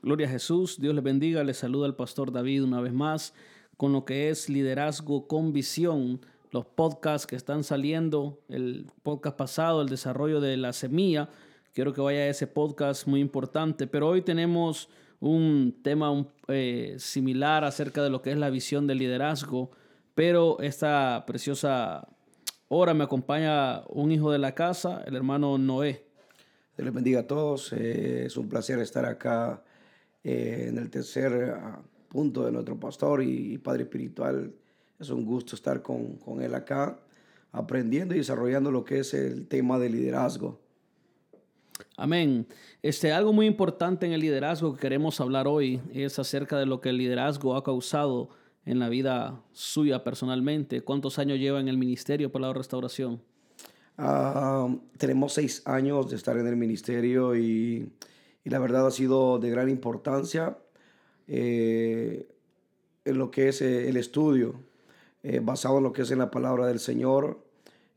Gloria a Jesús, Dios les bendiga, les saluda el pastor David una vez más con lo que es liderazgo con visión, los podcasts que están saliendo, el podcast pasado, el desarrollo de la semilla, quiero que vaya a ese podcast muy importante, pero hoy tenemos un tema eh, similar acerca de lo que es la visión del liderazgo, pero esta preciosa hora me acompaña un hijo de la casa, el hermano Noé. Dios les bendiga a todos, eh, es un placer estar acá eh, en el tercer ah, punto de nuestro pastor y, padre espiritual. Es un gusto estar con, con, él acá, aprendiendo y desarrollando lo que es el tema de liderazgo. Amén. Este, algo muy importante en el liderazgo que queremos hablar hoy es acerca de lo que el liderazgo ha causado en la vida suya personalmente. ¿Cuántos años lleva en el ministerio por la restauración? Ah, tenemos seis años de estar en el ministerio y y la verdad ha sido de gran importancia eh, en lo que es eh, el estudio, eh, basado en lo que es en la palabra del Señor.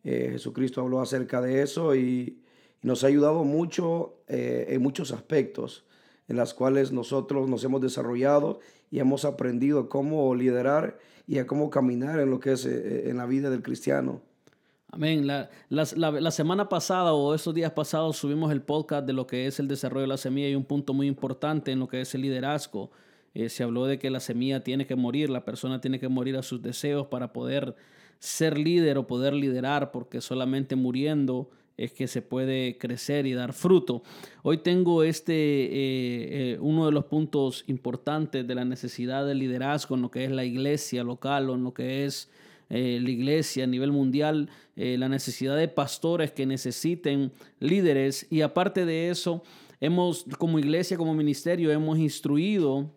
Jesucristo habló acerca de eso y, nos ha ayudado mucho en muchos aspectos en las cuales nosotros nos hemos desarrollado y hemos aprendido cómo liderar y a cómo caminar en lo que es en la vida del cristiano. Amén. La, la, semana pasada o esos días pasados subimos el podcast de lo que es el desarrollo de la semilla y un punto muy importante en lo que es el liderazgo. Eh, se habló de que la semilla tiene que morir, la persona tiene que morir a sus deseos para poder ser líder o poder liderar, porque solamente muriendo es que se puede crecer y dar fruto. Hoy tengo este, eh, eh, uno de los puntos importantes de la necesidad de liderazgo en lo que es la iglesia local o en lo que es eh, la iglesia a nivel mundial, eh, la necesidad de pastores que necesiten líderes y aparte de eso, hemos como iglesia, como ministerio, hemos instruido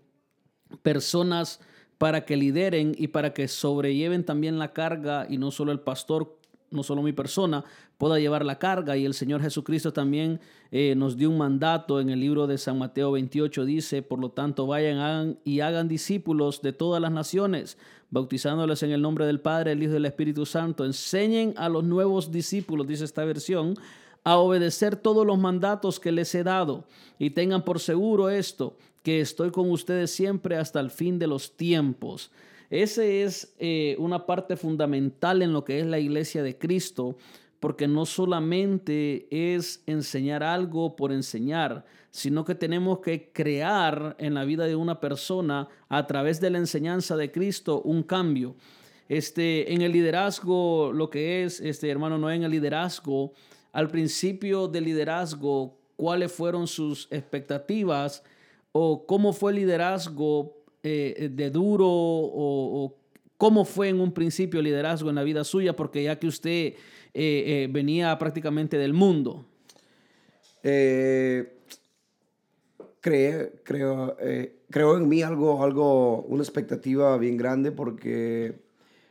personas para que lideren y para que sobrelleven también la carga y no solo el pastor no solo mi persona, pueda llevar la carga. Y el Señor Jesucristo también eh, nos dio un mandato en el libro de San Mateo 28, dice, por lo tanto, vayan y hagan discípulos de todas las naciones, bautizándoles en el nombre del Padre, el Hijo y del Espíritu Santo. Enseñen a los nuevos discípulos, dice esta versión, a obedecer todos los mandatos que les he dado. Y tengan por seguro esto, que estoy con ustedes siempre hasta el fin de los tiempos. Ese es eh, una parte fundamental en lo que es la iglesia de Cristo, porque no solamente es enseñar algo por enseñar, sino que tenemos que crear en la vida de una persona a través de la enseñanza de Cristo un cambio. Este, en el liderazgo, lo que es, este hermano no en el liderazgo, al principio del liderazgo, cuáles fueron sus expectativas o cómo fue el liderazgo eh, de duro o, cómo fue en un principio el liderazgo en la vida suya, porque ya que usted eh, eh, venía prácticamente del mundo. Creo, creo en mí algo, algo, una expectativa bien grande porque,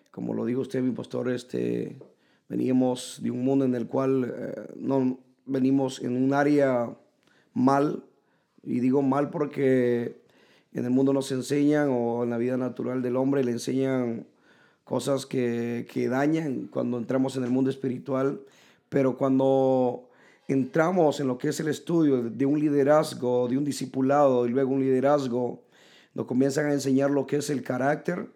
como lo dijo usted, mi pastor, este, veníamos de un mundo en el cual no venimos en un área mal, y digo mal porque en el mundo nos enseñan o en la vida natural del hombre le enseñan cosas que, que dañan cuando entramos en el mundo espiritual, pero cuando entramos en lo que es el estudio de un liderazgo, de un discipulado y luego un liderazgo, nos comienzan a enseñar lo que es el carácter,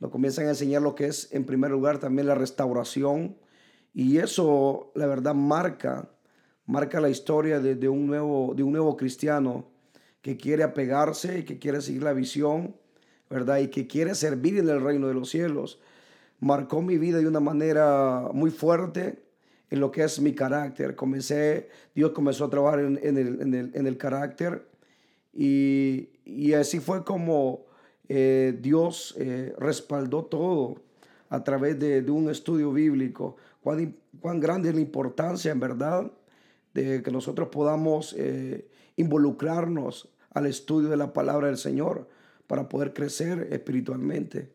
nos comienzan a enseñar lo que es en primer lugar también la restauración y eso la verdad marca, marca la historia de, un, nuevo, de un nuevo cristiano que quiere apegarse y que quiere seguir la visión, ¿verdad? Y que quiere servir en el reino de los cielos. Marcó mi vida de una manera muy fuerte en lo que es mi carácter. Comencé, Dios comenzó a trabajar en, el, carácter y, así fue como eh, Dios eh, respaldó todo a través de, un estudio bíblico. Cuán, cuán, grande es la importancia, en verdad, de que nosotros podamos eh, involucrarnos al estudio de la palabra del Señor para poder crecer espiritualmente.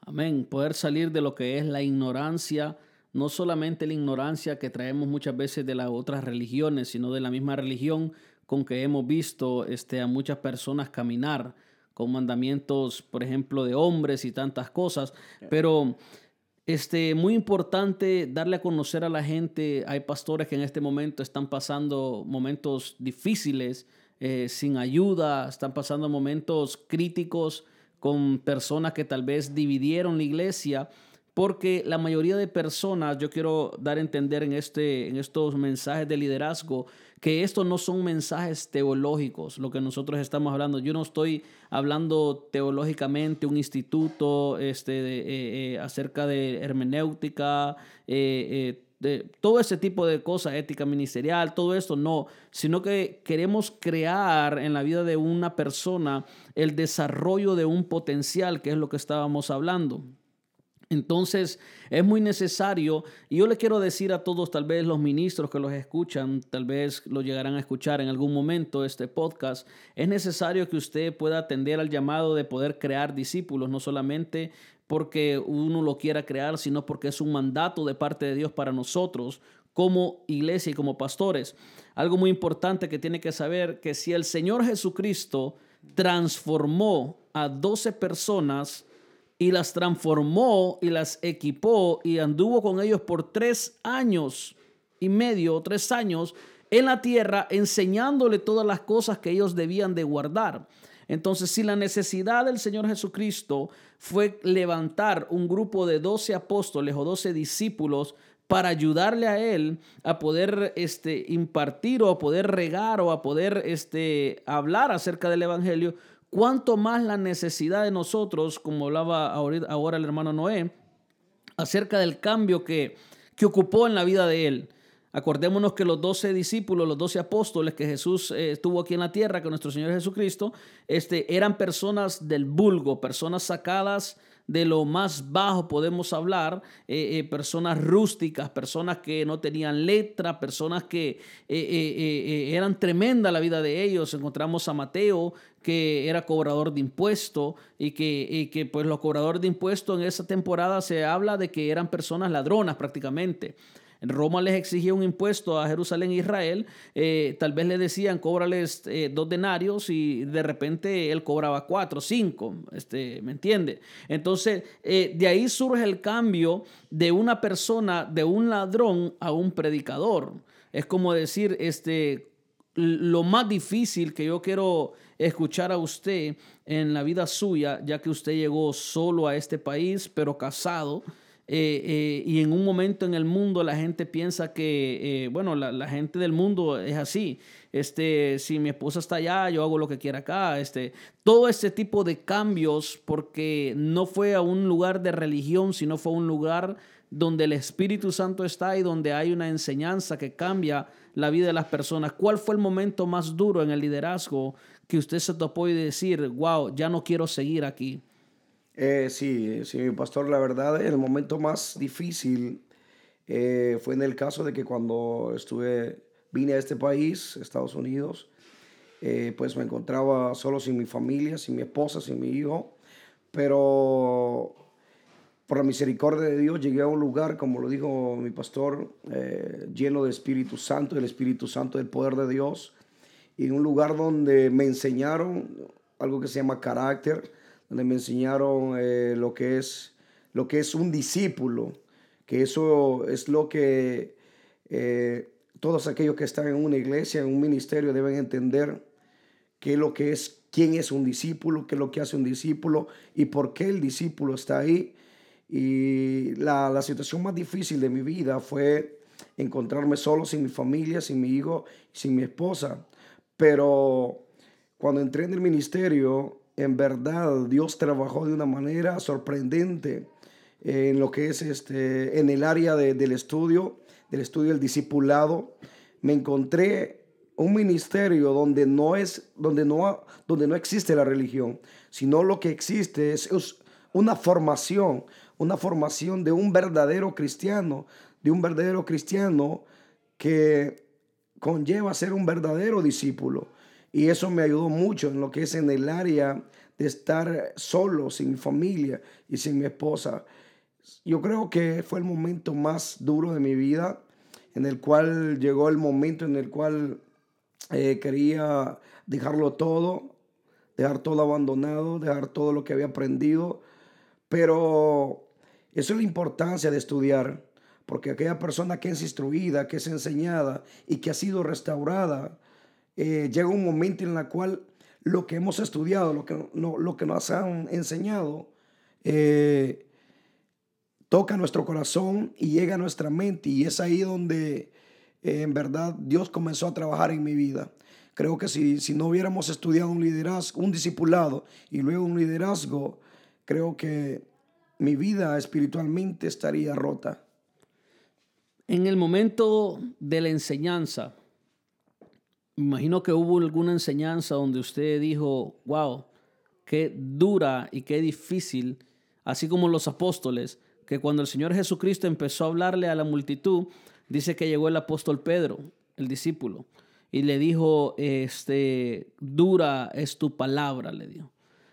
Amén. Poder salir de lo que es la ignorancia, no solamente la ignorancia que traemos muchas veces de las otras religiones, sino de la misma religión con que hemos visto este, a muchas personas caminar con mandamientos, por ejemplo, de hombres y tantas cosas. Pero este, muy importante darle a conocer a la gente, hay pastores que en este momento están pasando momentos difíciles eh, sin ayuda, están pasando momentos críticos con personas que tal vez dividieron la iglesia, porque la mayoría de personas, yo quiero dar a entender en, este, en estos mensajes de liderazgo, que estos no son mensajes teológicos, lo que nosotros estamos hablando. Yo no estoy hablando teológicamente un instituto este, eh, eh, acerca de hermenéutica, eh, de todo ese tipo de cosas, ética ministerial, todo esto, no, sino que queremos crear en la vida de una persona el desarrollo de un potencial, que es lo que estábamos hablando. Entonces es muy necesario, y yo le quiero decir a todos, tal vez los ministros que los escuchan, tal vez lo llegarán a escuchar en algún momento este podcast, es necesario que usted pueda atender al llamado de poder crear discípulos, no solamente porque uno lo quiera crear, sino porque es un mandato de parte de Dios para nosotros como iglesia y como pastores. Algo muy importante que tiene que saber que si el Señor Jesucristo transformó a 12 personas, y las transformó y las equipó y anduvo con ellos por tres años y medio, tres años en la tierra, enseñándole todas las cosas que ellos debían de guardar. Entonces, si la necesidad del Señor Jesucristo fue levantar un grupo de doce apóstoles o doce discípulos para ayudarle a él a poder este, impartir o a poder regar o a poder este, hablar acerca del Evangelio, cuánto más la necesidad de nosotros, como hablaba ahora el hermano Noé, acerca del cambio que, que ocupó en la vida de él. Acordémonos que los doce discípulos, los doce apóstoles que Jesús eh, estuvo aquí en la tierra, con nuestro Señor Jesucristo, este, eran personas del vulgo, personas sacadas de lo más bajo podemos hablar, eh, eh, personas rústicas, personas que no tenían letra, personas que eran tremenda la vida de ellos. Encontramos a Mateo, que era cobrador de impuestos y que, que pues los cobradores de impuestos en esa temporada se habla de que eran personas ladronas prácticamente. Roma les exigía un impuesto a Jerusalén e Israel. Eh, tal vez le decían, cóbrales eh, dos denarios y de repente él cobraba cuatro, cinco. Este, ¿Me entiende? Entonces, eh, de ahí surge el cambio de una persona, de un ladrón a un predicador. Es como decir, este, lo más difícil que yo quiero escuchar a usted en la vida suya, ya que usted llegó solo a este país, pero casado. Eh, eh, y en un momento en el mundo la gente piensa que, eh, bueno, la, gente del mundo es así. Este, si mi esposa está allá, yo hago lo que quiera acá. Este, todo ese tipo de cambios, porque no fue a un lugar de religión, sino fue a un lugar donde el Espíritu Santo está y donde hay una enseñanza que cambia la vida de las personas. ¿Cuál fue el momento más duro en el liderazgo que usted se topó y decir, wow, ya no quiero seguir aquí? Eh, sí, sí, pastor, la verdad, el momento más difícil eh, fue en el caso de que cuando estuve, vine a este país, Estados Unidos, eh, pues me encontraba solo sin mi familia, sin mi esposa, sin mi hijo, pero por la misericordia de Dios llegué a un lugar, como lo dijo mi pastor, lleno de Espíritu Santo, del Espíritu Santo, del poder de Dios, y un lugar donde me enseñaron algo que se llama carácter, donde me enseñaron eh, lo, que es, lo que es un discípulo, que eso es lo que eh, todos aquellos que están en una iglesia, en un ministerio, deben entender qué es lo que es, quién es un discípulo, qué es lo que hace un discípulo y por qué el discípulo está ahí. Y la, la situación más difícil de mi vida fue encontrarme solo sin mi familia, sin mi hijo, sin mi esposa. Pero cuando entré en el ministerio, en verdad Dios trabajó de una manera sorprendente en lo que es este, en el área del estudio, del estudio del discipulado. Me encontré un ministerio donde no es, donde no, donde no existe la religión, sino lo que existe es, es una formación, una formación de un verdadero cristiano, de un verdadero cristiano que conlleva ser un verdadero discípulo. Y eso me ayudó mucho en lo que es en el área de estar solo, sin mi familia y sin mi esposa. Yo creo que fue el momento más duro de mi vida, en el cual llegó el momento en el cual eh, quería dejarlo todo, dejar todo abandonado, dejar todo lo que había aprendido. Pero eso es la importancia de estudiar, porque aquella persona que es instruida, que es enseñada y que ha sido restaurada, eh, llega un momento en el cual lo que hemos estudiado, lo que, lo que nos han enseñado, eh, toca nuestro corazón y llega a nuestra mente. Y es ahí donde en verdad Dios comenzó a trabajar en mi vida. Creo que si, si no hubiéramos estudiado un liderazgo, un discipulado y luego un liderazgo, creo que mi vida espiritualmente estaría rota. En el momento de la enseñanza, imagino que hubo alguna enseñanza donde usted dijo, wow, qué dura y qué difícil, así como los apóstoles, que cuando el Señor Jesucristo empezó a hablarle a la multitud, dice que llegó el apóstol Pedro, el discípulo, y le dijo, este, dura es tu palabra, le dijo.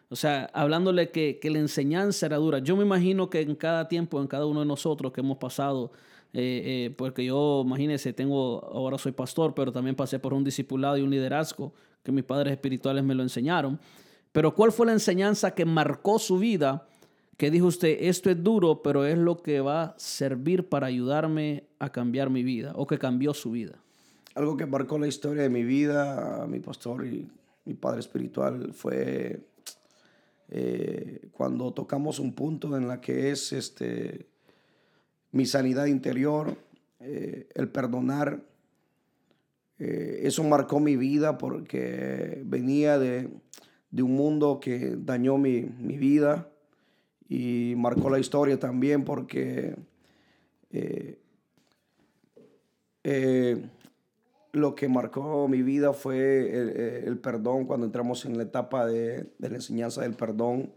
O sea, hablándole que, que la enseñanza era dura. Yo me imagino que en cada tiempo, en cada uno de nosotros que hemos pasado eh, eh, porque yo, imagínense, tengo, ahora soy pastor, pero también pasé por un discipulado y un liderazgo que mis padres espirituales me lo enseñaron. Pero ¿cuál fue la enseñanza que marcó su vida? Que dijo usted, esto es duro, pero es lo que va a servir para ayudarme a cambiar mi vida o que cambió su vida. Algo que marcó la historia de mi vida, mi pastor y mi padre espiritual, fue eh, cuando tocamos un punto en la que es este, mi sanidad interior, eh, el perdonar. Eh, eso marcó mi vida porque venía de, un mundo que dañó mi, vida y marcó la historia también porque eh, lo que marcó mi vida fue el, perdón cuando entramos en la etapa de, la enseñanza del perdón.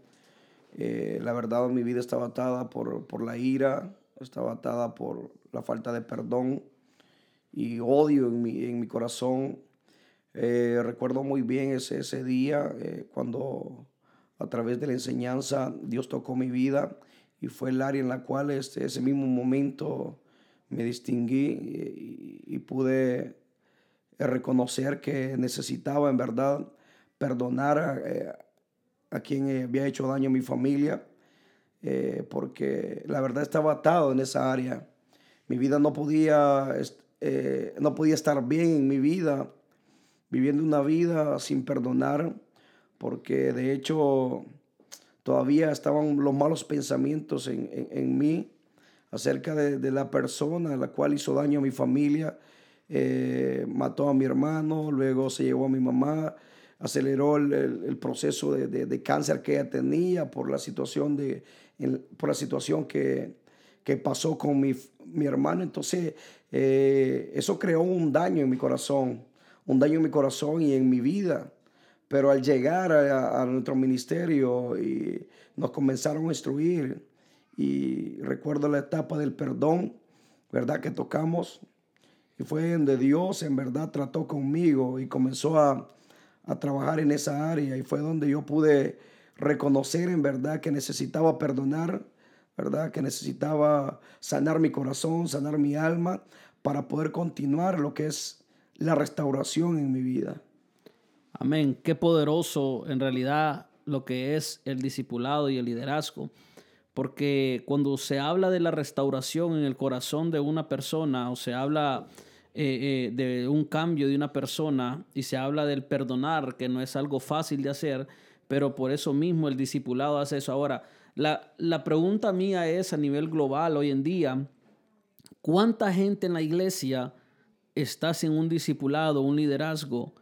la verdad, mi vida estaba atada por, por la ira, estaba atada por la falta de perdón y odio en mi, en mi corazón. Eh, recuerdo muy bien ese, ese día eh, cuando a través de la enseñanza Dios tocó mi vida y fue el área en la cual este, ese mismo momento me distinguí y, pude eh, reconocer que necesitaba en verdad perdonar a quien había hecho daño a mi familia eh, porque la verdad estaba atado en esa área. Mi vida no podía, eh, no podía estar bien en mi vida, viviendo una vida sin perdonar, porque de hecho todavía estaban los malos pensamientos en, en, mí acerca de, de, la persona la cual hizo daño a mi familia. Eh, mató a mi hermano, luego se llevó a mi mamá, aceleró el, el, proceso de, de, de, cáncer que ella tenía por la situación de, por la situación que, pasó con mi, hermano. Entonces, eh, eso creó un daño en mi corazón, un daño en mi corazón y en mi vida. Pero al llegar a, nuestro ministerio y nos comenzaron a instruir, y recuerdo la etapa del perdón, ¿verdad? Que tocamos. Y fue donde Dios en verdad trató conmigo y comenzó a, a trabajar en esa área. Y fue donde yo pude reconocer en verdad que necesitaba perdonar, ¿verdad? Que necesitaba sanar mi corazón, sanar mi alma para poder continuar lo que es la restauración en mi vida. Amén. Qué poderoso en realidad lo que es el discipulado y el liderazgo. Porque cuando se habla de la restauración en el corazón de una persona o se habla eh, eh, de un cambio de una persona y se habla del perdonar, que no es algo fácil de hacer, pero por eso mismo el discipulado hace eso. Ahora, la, la pregunta mía es a nivel global hoy en día, ¿cuánta gente en la iglesia está sin un discipulado, un liderazgo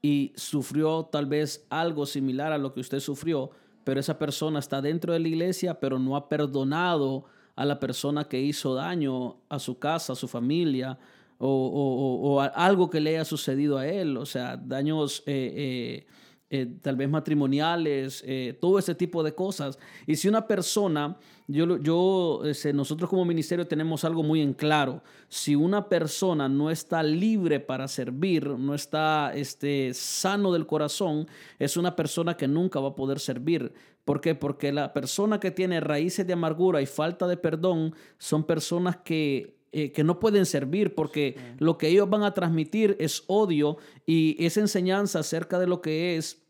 y sufrió tal vez algo similar a lo que usted sufrió, pero esa persona está dentro de la iglesia, pero no ha perdonado a la persona que hizo daño a su casa, a su familia, o, o, o, algo que le haya sucedido a él, o sea, daños eh, eh, eh, tal vez matrimoniales, eh, todo ese tipo de cosas. Y si una persona, yo, yo este, nosotros como ministerio tenemos algo muy en claro, si una persona no está libre para servir, no está este, sano del corazón, es una persona que nunca va a poder servir. ¿Por qué? Porque la persona que tiene raíces de amargura y falta de perdón son personas que eh, que no pueden servir porque lo que ellos van a transmitir es odio y esa enseñanza acerca de lo que es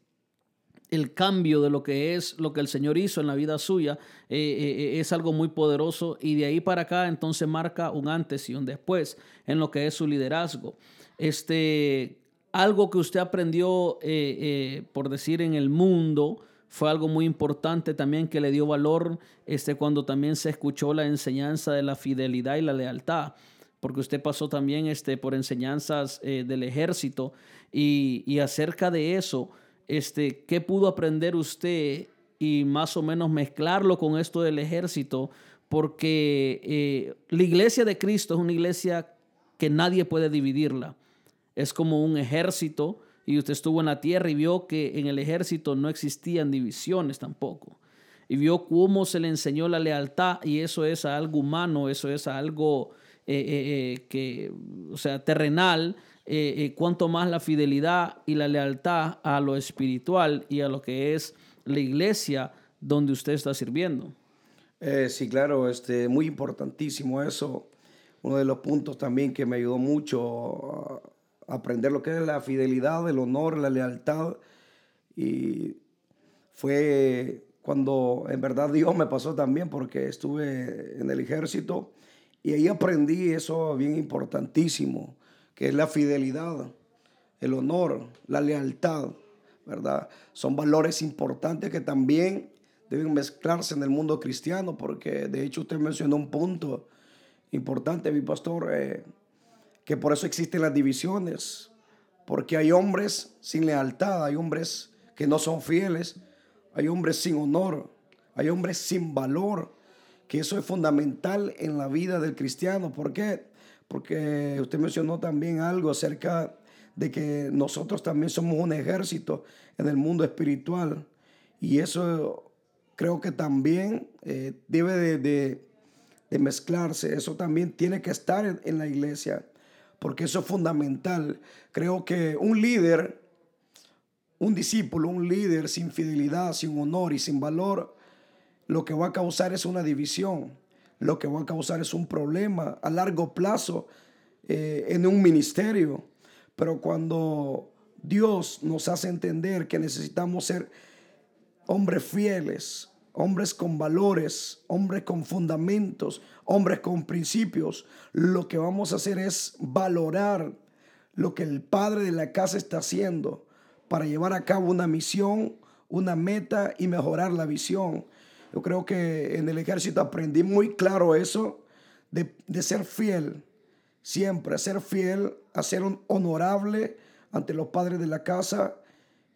el cambio de lo que es lo que el Señor hizo en la vida suya eh, eh, es algo muy poderoso y de ahí para acá entonces marca un antes y un después en lo que es su liderazgo. Este, algo que usted aprendió, por decir, en el mundo, fue algo muy importante también que le dio valor este, cuando también se escuchó la enseñanza de la fidelidad y la lealtad, porque usted pasó también este, por enseñanzas eh, del ejército y, y, acerca de eso, este, ¿qué pudo aprender usted y más o menos mezclarlo con esto del ejército? Porque la iglesia de Cristo es una iglesia que nadie puede dividirla. Es como un ejército y usted estuvo en la tierra y vio que en el ejército no existían divisiones tampoco. Y vio cómo se le enseñó la lealtad y eso es algo humano, eso es algo eh, eh, eh, que, o sea, terrenal, cuanto más la fidelidad y la lealtad a lo espiritual y a lo que es la iglesia donde usted está sirviendo. sí, claro, este, muy importantísimo eso. Uno de los puntos también que me ayudó mucho aprender lo que es la fidelidad, el honor, la lealtad. Y fue cuando en verdad Dios me pasó también porque estuve en el ejército y ahí aprendí eso bien importantísimo, que es la fidelidad, el honor, la lealtad, ¿verdad? Son valores importantes que también deben mezclarse en el mundo cristiano porque de hecho usted mencionó un punto importante, mi pastor. Eh, que por eso existen las divisiones, porque hay hombres sin lealtad, hay hombres que no son fieles, hay hombres sin honor, hay hombres sin valor, que eso es fundamental en la vida del cristiano. ¿Por qué? Porque usted mencionó también algo acerca de que nosotros también somos un ejército en el mundo espiritual y eso creo que también eh, debe de, mezclarse, eso también tiene que estar en la iglesia porque eso es fundamental. Creo que un líder, un discípulo, un líder sin fidelidad, sin honor y sin valor, lo que va a causar es una división, lo que va a causar es un problema a largo plazo eh, en un ministerio. Pero cuando Dios nos hace entender que necesitamos ser hombres fieles, hombres con valores, hombres con fundamentos, hombres con principios, lo que vamos a hacer es valorar lo que el padre de la casa está haciendo para llevar a cabo una misión, una meta y mejorar la visión. Yo creo que en el ejército aprendí muy claro eso, de, ser fiel, siempre, ser fiel, a ser honorable ante los padres de la casa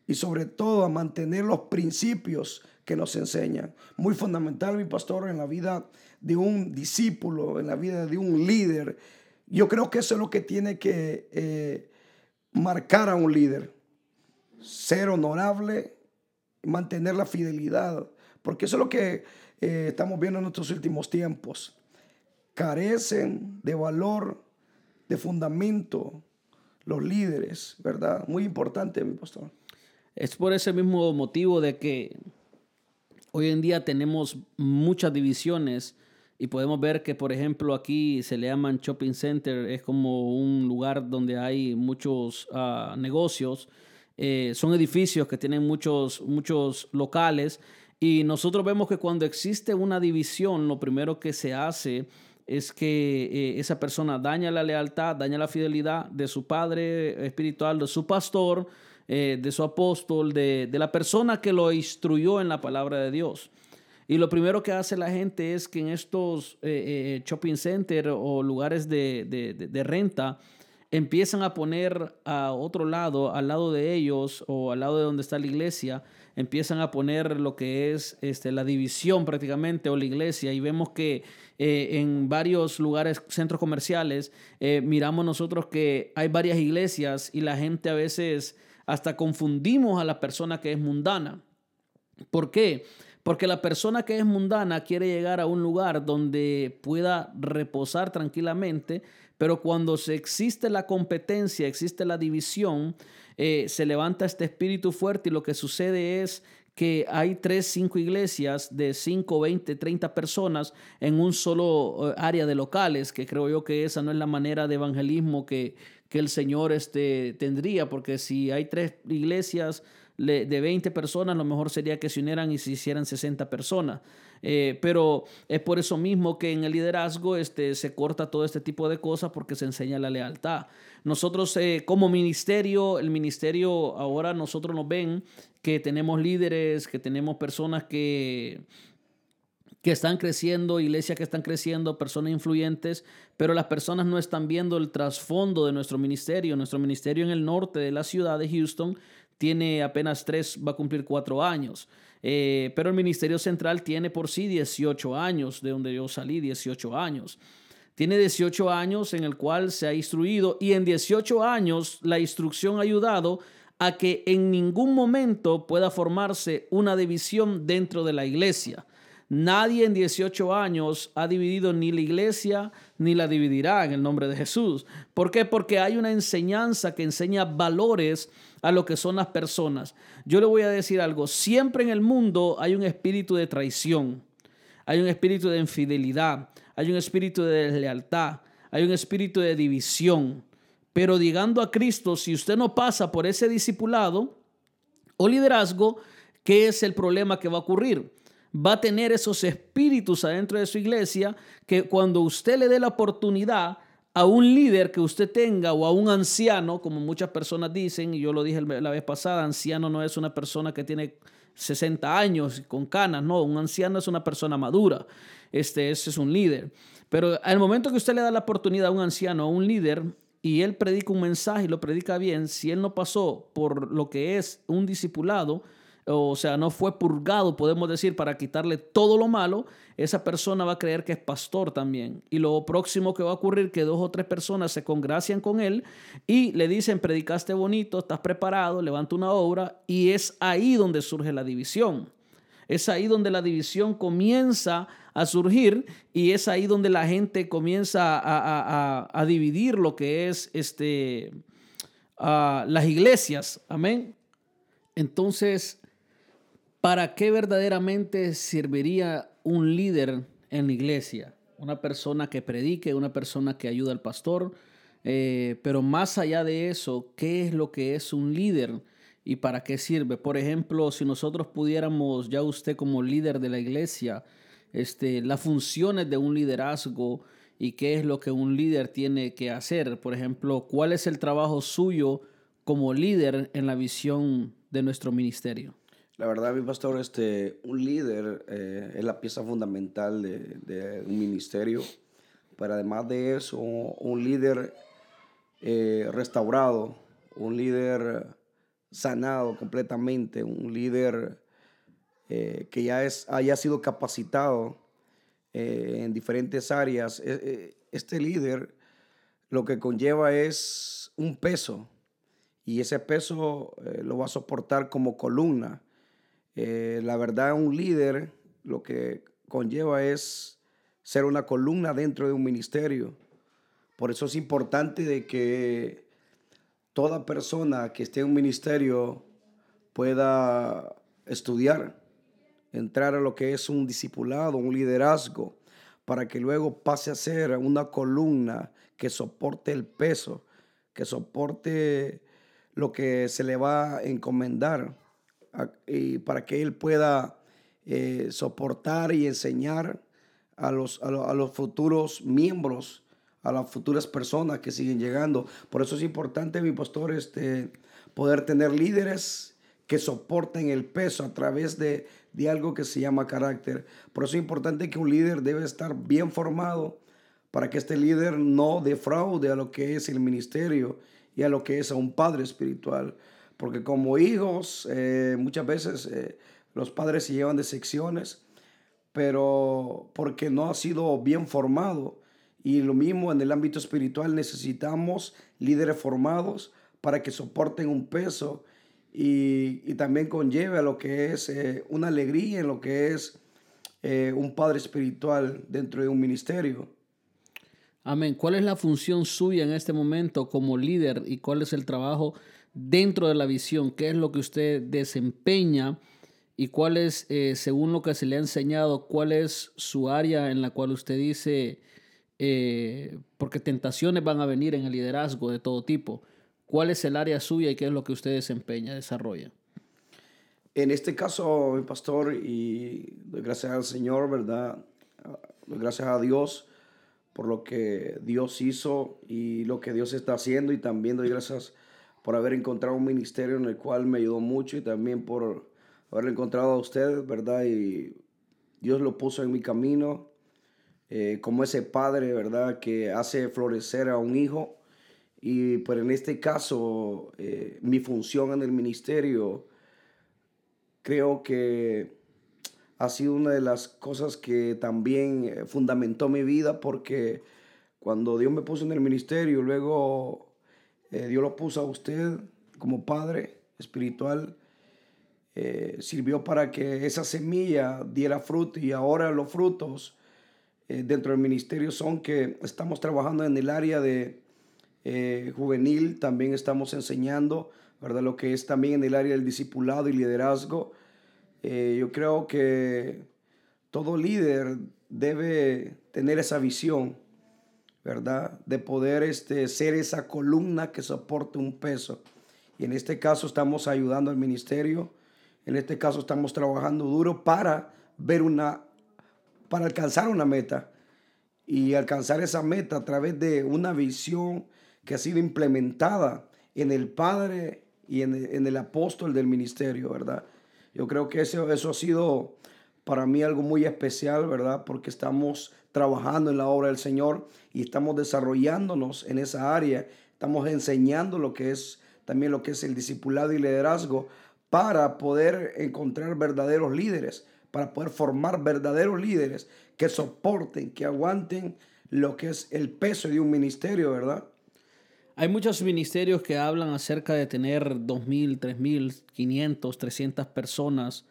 y sobre todo a mantener los principios que nos enseñan. Muy fundamental, mi pastor, en la vida de un discípulo, en la vida de un líder. Yo creo que eso es lo que tiene que eh, marcar a un líder. Ser honorable, mantener la fidelidad, porque eso es lo que eh, estamos viendo en nuestros últimos tiempos. Carecen de valor, de fundamento los líderes, ¿verdad? Muy importante, mi pastor. Es por ese mismo motivo de que Hoy en día tenemos muchas divisiones y podemos ver que, por ejemplo, aquí se le llaman shopping center, es como un lugar donde hay muchos ah, negocios. Eh, son edificios que tienen muchos, muchos locales y nosotros vemos que cuando existe una división, lo primero que se hace es que eh, esa persona daña la lealtad, daña la fidelidad de su padre espiritual, de su pastor, eh, de su apóstol, de, la persona que lo instruyó en la palabra de Dios. Y lo primero que hace la gente es que en estos eh, eh, shopping centers o lugares de, renta empiezan a poner a otro lado, al lado de ellos o al lado de donde está la iglesia, empiezan a poner lo que es este, la división prácticamente o la iglesia y vemos que en varios lugares, centros comerciales, miramos nosotros que hay varias iglesias y la gente a veces hasta confundimos a la persona que es mundana. ¿Por qué? Porque la persona que es mundana quiere llegar a un lugar donde pueda reposar tranquilamente, pero cuando se existe la competencia, existe la división, eh, se levanta este espíritu fuerte y lo que sucede es que hay tres, cinco iglesias de 5, 20, 30 personas en un solo eh, área de locales, que creo yo que esa no es la manera de evangelismo que, que el Señor este, tendría, porque si hay tres iglesias de 20 personas, lo mejor sería que se unieran y se hicieran 60 personas. Eh, pero es por eso mismo que en el liderazgo este, se corta todo este tipo de cosas porque se enseña la lealtad. Nosotros eh, como ministerio, el ministerio ahora nosotros nos ven que tenemos líderes, que tenemos personas que que están creciendo, iglesias que están creciendo, personas influyentes, pero las personas no están viendo el trasfondo de nuestro ministerio. Nuestro ministerio en el norte de la ciudad de Houston tiene apenas tres, va a cumplir cuatro años. Eh, pero el Ministerio Central tiene por sí 18 años, de donde yo salí, 18 años. Tiene 18 años en el cual se ha instruido y en 18 años la instrucción ha ayudado a que en ningún momento pueda formarse una división dentro de la iglesia. Nadie en 18 años ha dividido ni la iglesia ni la dividirá en el nombre de Jesús. ¿Por qué? Porque hay una enseñanza que enseña valores a lo que son las personas. Yo le voy a decir algo, siempre en el mundo hay un espíritu de traición, hay un espíritu de infidelidad, hay un espíritu de deslealtad, hay un espíritu de división. Pero llegando a Cristo, si usted no pasa por ese discipulado o liderazgo, ¿qué es el problema que va a ocurrir? Va a tener esos espíritus adentro de su iglesia que cuando usted le dé la oportunidad a un líder que usted tenga o a un anciano, como muchas personas dicen, y yo lo dije la vez pasada, anciano no es una persona que tiene 60 años con canas, no, un anciano es una persona madura, este ese es un líder. Pero al momento que usted le da la oportunidad a un anciano, a un líder, y él predica un mensaje y lo predica bien, si él no pasó por lo que es un discipulado, o sea, no fue purgado, podemos decir, para quitarle todo lo malo, esa persona va a creer que es pastor también. Y lo próximo que va a ocurrir que dos o tres personas se congracian con él y le dicen, predicaste bonito, estás preparado, levanta una obra, y es ahí donde surge la división. Es ahí donde la división comienza a surgir y es ahí donde la gente comienza a, dividir lo que es este, las iglesias. Amén. Entonces, ¿Para qué verdaderamente serviría un líder en la iglesia? Una persona que predique, una persona que ayuda al pastor. Eh, pero más allá de eso, ¿qué es lo que es un líder y para qué sirve? Por ejemplo, si nosotros pudiéramos, ya usted como líder de la iglesia, este, las funciones de un liderazgo y qué es lo que un líder tiene que hacer. Por ejemplo, ¿cuál es el trabajo suyo como líder en la visión de nuestro ministerio? La verdad, mi pastor, este, un líder eh, es la pieza fundamental de, un ministerio, pero además de eso, un líder eh, restaurado, un líder sanado completamente, un líder eh, que ya es, haya sido capacitado en diferentes áreas. Este líder lo que conlleva es un peso y ese peso lo va a soportar como columna eh, la verdad, un líder lo que conlleva es ser una columna dentro de un ministerio. Por eso es importante de que toda persona que esté en un ministerio pueda estudiar, entrar a lo que es un discipulado, un liderazgo, para que luego pase a ser una columna que soporte el peso, que soporte lo que se le va a encomendar y para que él pueda eh, soportar y enseñar a los, a, los futuros miembros, a las futuras personas que siguen llegando. Por eso es importante, mi pastor, este, poder tener líderes que soporten el peso a través de, de algo que se llama carácter. Por eso es importante que un líder debe estar bien formado para que este líder no defraude a lo que es el ministerio y a lo que es a un padre espiritual. Porque como hijos, eh, muchas veces eh, los padres se llevan de secciones, pero porque no ha sido bien formado. Y lo mismo en el ámbito espiritual, necesitamos líderes formados para que soporten un peso y, también conlleve a lo que es eh, una alegría en lo que es un padre espiritual dentro de un ministerio. Amén. ¿Cuál es la función suya en este momento como líder y cuál es el trabajo dentro de la visión, qué es lo que usted desempeña y cuál es, eh, según lo que se le ha enseñado, cuál es su área en la cual usted dice, eh, porque tentaciones van a venir en el liderazgo de todo tipo, cuál es el área suya y qué es lo que usted desempeña, desarrolla. En este caso, mi pastor, y doy gracias al Señor, ¿verdad? Gracias a Dios por lo que Dios hizo y lo que Dios está haciendo y también doy gracias por haber encontrado un ministerio en el cual me ayudó mucho y también por haber encontrado a usted, ¿verdad? Y Dios lo puso en mi camino eh, como ese padre, ¿verdad? Que hace florecer a un hijo. Y pues en este caso, eh, mi función en el ministerio, creo que ha sido una de las cosas que también eh, fundamentó mi vida porque cuando Dios me puso en el ministerio, luego eh, Dios lo puso a usted como padre espiritual, eh, sirvió para que esa semilla diera fruto y ahora los frutos dentro del ministerio son que estamos trabajando en el área de juvenil, también estamos enseñando, ¿verdad? Lo que es también en el área del discipulado y liderazgo eh, yo creo que todo líder debe tener esa visión, ¿verdad? De poder este, ser esa columna que soporte un peso. Y en este caso estamos ayudando al ministerio, en este caso estamos trabajando duro para ver una, para alcanzar una meta. Y alcanzar esa meta a través de una visión que ha sido implementada en el Padre y en el, en el apóstol del ministerio, ¿verdad? Yo creo que eso, eso ha sido para mí algo muy especial, ¿verdad? Porque estamos trabajando en la obra del Señor y estamos desarrollándonos en esa área. Estamos enseñando lo que es también lo que es el discipulado y liderazgo para poder encontrar verdaderos líderes, para poder formar verdaderos líderes que soporten, que aguanten lo que es el peso de un ministerio, ¿verdad? Hay muchos ministerios que hablan acerca de tener 2.000, 3.000, 500, 300 personas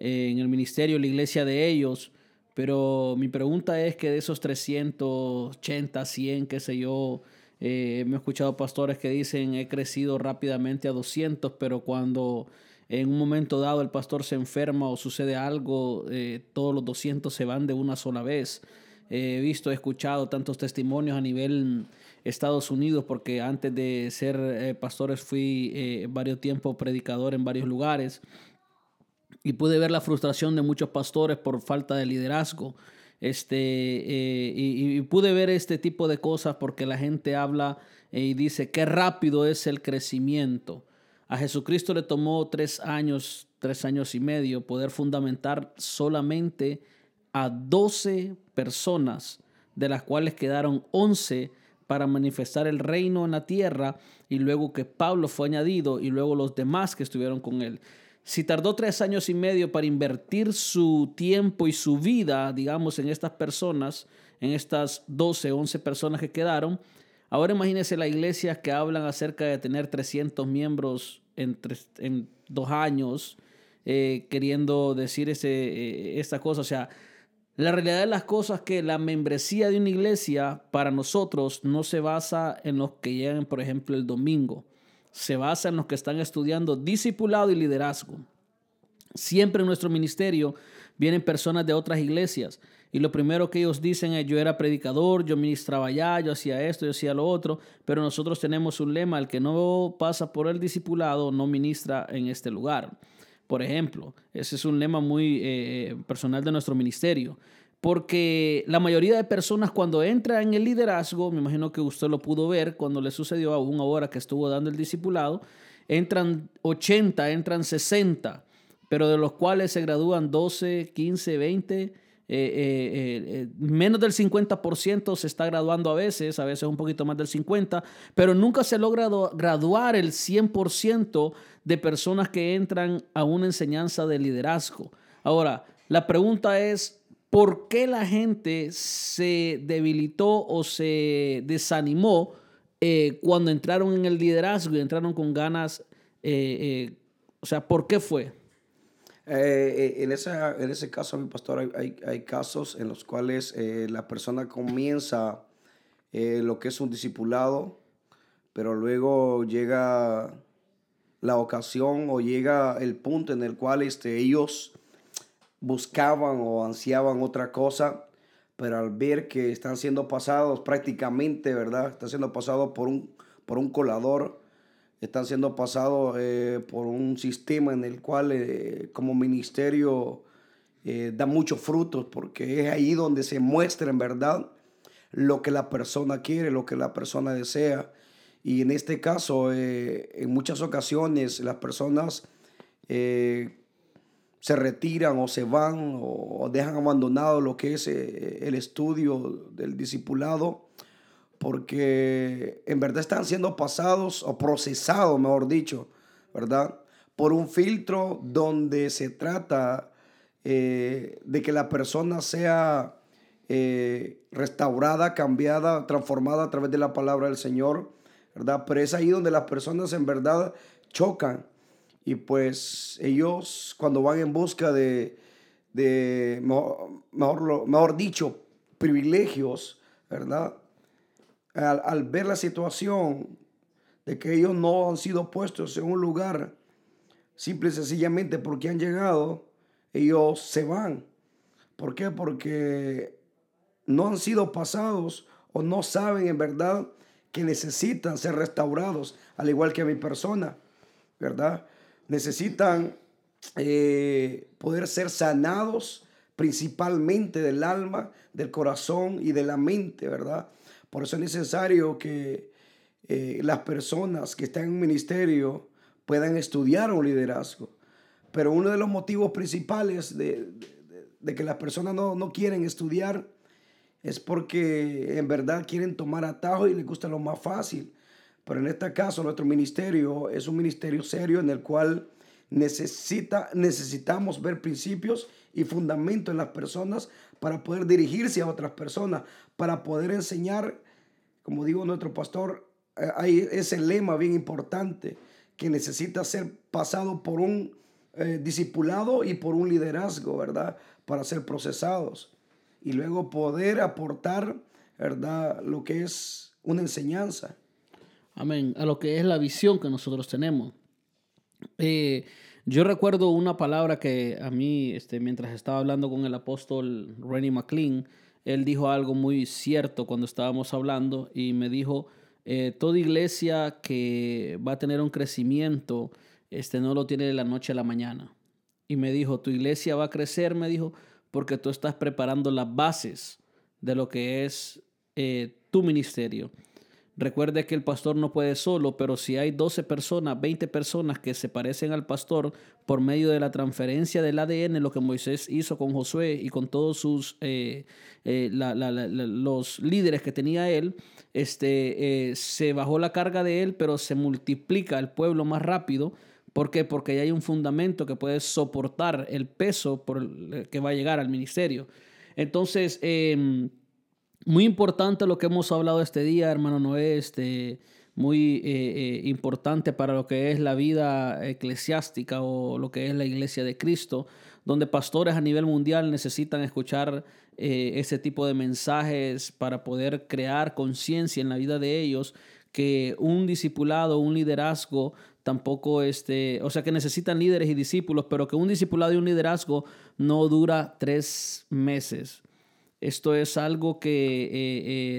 eh, en el ministerio, la iglesia de ellos. Pero mi pregunta es que de esos 380, 100, qué sé yo, eh, me he escuchado pastores que dicen he crecido rápidamente a 200, pero cuando en un momento dado el pastor se enferma o sucede algo, eh, todos los 200 se van de una sola vez. he visto, he escuchado tantos testimonios a nivel Estados Unidos, porque antes de ser eh, pastores fui varios tiempos predicador en varios lugares y pude ver la frustración de muchos pastores por falta de liderazgo. Este, eh, y, pude ver este tipo de cosas porque la gente habla y dice qué rápido es el crecimiento. A Jesucristo le tomó tres años, tres años y medio poder fundamentar solamente a 12 personas, de las cuales quedaron 11 para manifestar el reino en la tierra y luego que Pablo fue añadido y luego los demás que estuvieron con él. Si tardó tres años y medio para invertir su tiempo y su vida, digamos, en estas personas, en estas 12, 11 personas que quedaron, ahora imagínense la iglesia que hablan acerca de tener 300 miembros en, en dos años, eh, queriendo decir ese, eh, esta cosa. O sea, la realidad de las cosas es que la membresía de una iglesia para nosotros no se basa en los que llegan, por ejemplo, el domingo. Se basa en los que están estudiando discipulado y liderazgo. Siempre en nuestro ministerio vienen personas de otras iglesias y lo primero que ellos dicen es yo era predicador, yo ministraba allá, yo hacía esto, yo hacía lo otro, pero nosotros tenemos un lema, el que no pasa por el discipulado no ministra en este lugar. Por ejemplo, ese es un lema muy eh, personal de nuestro ministerio. Porque la mayoría de personas cuando entra en el liderazgo, me imagino que usted lo pudo ver cuando le sucedió aún ahora que estuvo dando el discipulado, entran 80, entran 60, pero de los cuales se gradúan 12, 15, 20 eh, eh, eh, menos del 50% se está graduando a veces, a veces un poquito más del 50%, pero nunca se logra graduar el 100% de personas que entran a una enseñanza de liderazgo. Ahora, la pregunta es, ¿por qué la gente se debilitó o se desanimó cuando entraron en el liderazgo y entraron con ganas? o sea, ¿por qué fue? Eh, eh, en, en ese caso, mi pastor, hay, hay, casos en los cuales eh, la persona comienza lo que es un discipulado, pero luego llega la ocasión o llega el punto en el cual este, ellos buscaban o ansiaban otra cosa, pero al ver que están siendo pasados prácticamente, ¿verdad? Están siendo pasados por un, por un colador, están siendo pasados eh, por un sistema en el cual eh, como ministerio eh, da muchos frutos porque es ahí donde se muestra en verdad lo que la persona quiere, lo que la persona desea. Y en este caso, en muchas ocasiones las personas se retiran o se van o dejan abandonado lo que es el estudio del discipulado porque en verdad están siendo pasados o procesados, mejor dicho, ¿verdad? Por un filtro donde se trata eh, de que la persona sea eh, restaurada, cambiada, transformada a través de la palabra del Señor, ¿verdad? Pero es ahí donde las personas en verdad chocan y pues ellos cuando van en busca de, de mejor, mejor dicho, privilegios, ¿verdad? al, ver la situación de que ellos no han sido puestos en un lugar, simple y sencillamente porque han llegado, ellos se van. ¿Por qué? Porque no han sido pasados o no saben en verdad que necesitan ser restaurados, al igual que mi persona, ¿verdad? Necesitan eh, poder ser sanados principalmente del alma, del corazón y de la mente, ¿verdad? Por eso es necesario que eh, las personas que están en un ministerio puedan estudiar un liderazgo. Pero uno de los motivos principales de, que las personas no, quieren estudiar es porque en verdad quieren tomar atajo y les gusta lo más fácil. Pero en este caso nuestro ministerio es un ministerio serio en el cual necesita, necesitamos ver principios y fundamentos en las personas para poder dirigirse a otras personas, para poder enseñar, como digo nuestro pastor, eh, hay ese lema bien importante que necesita ser pasado por un eh, discipulado y por un liderazgo, ¿verdad? Para ser procesados y luego poder aportar, ¿verdad? Lo que es una enseñanza. Amén. A lo que es la visión que nosotros tenemos. Eh, yo recuerdo una palabra que a mí, este, mientras estaba hablando con el apóstol Rennie McLean, él dijo algo muy cierto cuando estábamos hablando y me dijo, eh, toda iglesia que va a tener un crecimiento, este, no lo tiene de la noche a la mañana. Y me dijo, tu iglesia va a crecer, me dijo, porque tú estás preparando las bases de lo que es eh, tu ministerio. Recuerde que el pastor no puede solo, pero si hay 12 personas, 20 personas que se parecen al pastor por medio de la transferencia del ADN, lo que Moisés hizo con Josué y con todos sus eh, eh, los líderes que tenía él, este, eh, se bajó la carga de él, pero se multiplica el pueblo más rápido. ¿Por qué? Porque ya hay un fundamento que puede soportar el peso por el, que va a llegar al ministerio. Entonces, em, muy importante lo que hemos hablado este día, hermano Noé, este, muy eh, eh, importante para lo que es la vida eclesiástica o lo que es la iglesia de Cristo, donde pastores a nivel mundial necesitan escuchar eh, ese tipo de mensajes para poder crear conciencia en la vida de ellos, que un discipulado, un liderazgo tampoco este, o sea que necesitan líderes y discípulos, pero que un discipulado y un liderazgo no dura tres meses. Esto es algo que eh,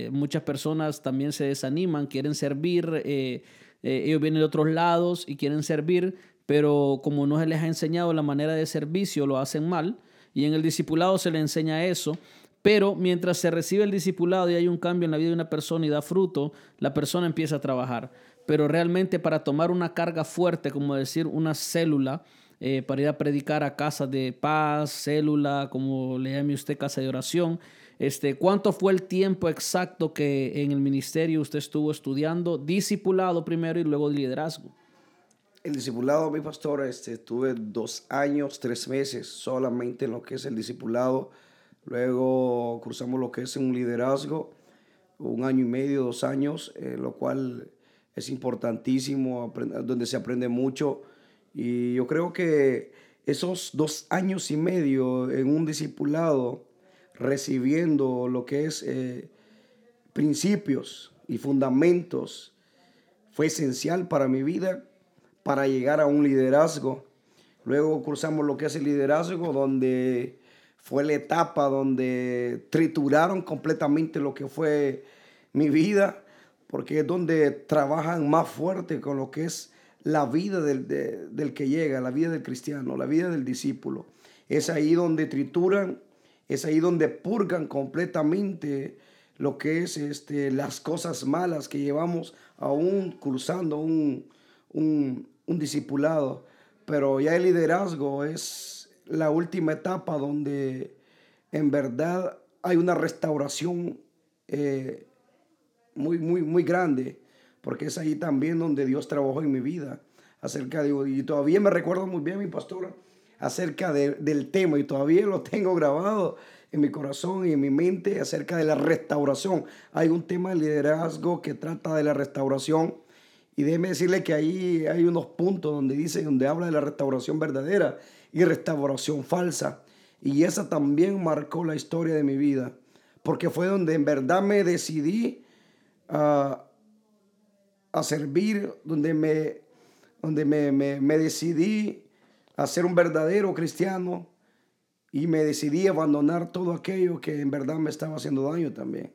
eh, muchas personas también se desaniman, quieren servir, eh, ellos vienen de otros lados y quieren servir, pero como no se les ha enseñado la manera de servicio, lo hacen mal. Y en el discipulado se le enseña eso. Pero mientras se recibe el discipulado y hay un cambio en la vida de una persona y da fruto, la persona empieza a trabajar. Pero realmente para tomar una carga fuerte, como decir una célula, eh, para ir a predicar a casas de paz, célula, como le llame usted, casa de oración. Este, ¿Cuánto fue el tiempo exacto que en el ministerio usted estuvo estudiando, discipulado primero y luego liderazgo? El discipulado, mi pastor, este, estuve dos años, tres meses solamente en lo que es el discipulado. Luego cruzamos lo que es un liderazgo, un año y medio, dos años, eh, lo cual es importantísimo, donde se aprende mucho y yo creo que esos dos años y medio en un discipulado, recibiendo lo que es eh, principios y fundamentos, fue esencial para mi vida, para llegar a un liderazgo. Luego cruzamos lo que es el liderazgo, donde fue la etapa donde trituraron completamente lo que fue mi vida, porque es donde trabajan más fuerte con lo que es la vida del, del que llega, la vida del cristiano, la vida del discípulo. Es ahí donde trituran, es ahí donde purgan completamente lo que es este, las cosas malas que llevamos aún cruzando un, un, un discipulado. Pero ya el liderazgo es la última etapa donde en verdad hay una restauración eh, muy, muy, muy grande, porque es ahí también donde Dios trabajó en mi vida, acerca de, y todavía me recuerdo muy bien mi pastora, acerca del tema, y todavía lo tengo grabado en mi corazón y en mi mente, acerca de la restauración. Hay un tema de liderazgo que trata de la restauración, y déjeme decirle que ahí hay unos puntos donde dice, donde habla de la restauración verdadera y restauración falsa. Y esa también marcó la historia de mi vida, porque fue donde en verdad me decidí a, a servir, donde, me, donde me, me, decidí a ser un verdadero cristiano y me decidí a abandonar todo aquello que en verdad me estaba haciendo daño también.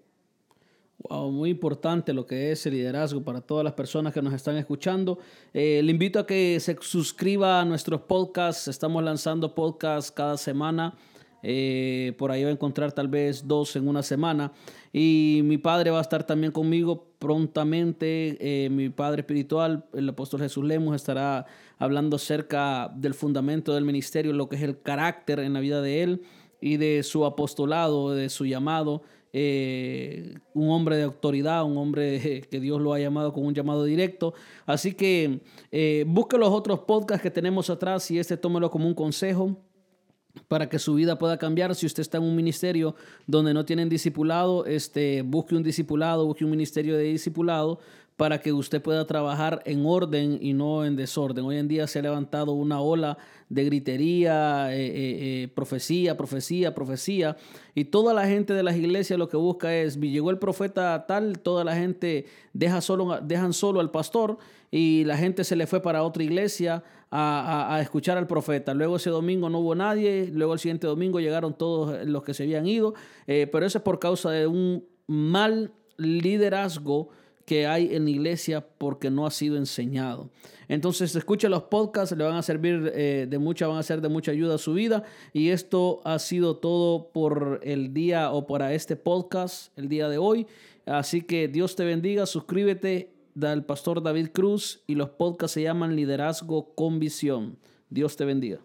Wow, muy importante lo que es el liderazgo para todas las personas que nos están escuchando. Eh, le invito a que se suscriba a nuestros podcasts. Estamos lanzando podcasts cada semana. Eh, por ahí va a encontrar tal vez dos en una semana. Y mi padre va a estar también conmigo prontamente. Eh, mi padre espiritual, el apóstol Jesús Lemos, estará hablando acerca del fundamento del ministerio, lo que es el carácter en la vida de él y de su apostolado, de su llamado. Eh, un hombre de autoridad, un hombre que Dios lo ha llamado con un llamado directo. Así que busque los otros podcasts que tenemos atrás y este tómelo como un consejo para que su vida pueda cambiar. Si usted está en un ministerio donde no tienen discipulado, este, busque un discipulado, busque un ministerio de discipulado para que usted pueda trabajar en orden y no en desorden. Hoy en día se ha levantado una ola de gritería, eh, eh, eh, profecía, profecía, profecía, y toda la gente de las iglesias lo que busca es, llegó el profeta tal, toda la gente deja solo, dejan solo al pastor y la gente se le fue para otra iglesia a, escuchar al profeta. Luego ese domingo no hubo nadie, luego el siguiente domingo llegaron todos los que se habían ido, pero eso es por causa de un mal liderazgo que hay en la iglesia porque no ha sido enseñado. Entonces, escuche los podcasts, le van a servir eh, de mucha, van a ser de mucha ayuda a su vida. Y esto ha sido todo por el día o para este podcast el día de hoy. Así que Dios te bendiga, suscríbete del pastor David Cruz y los podcasts se llaman Liderazgo con Visión. Dios te bendiga.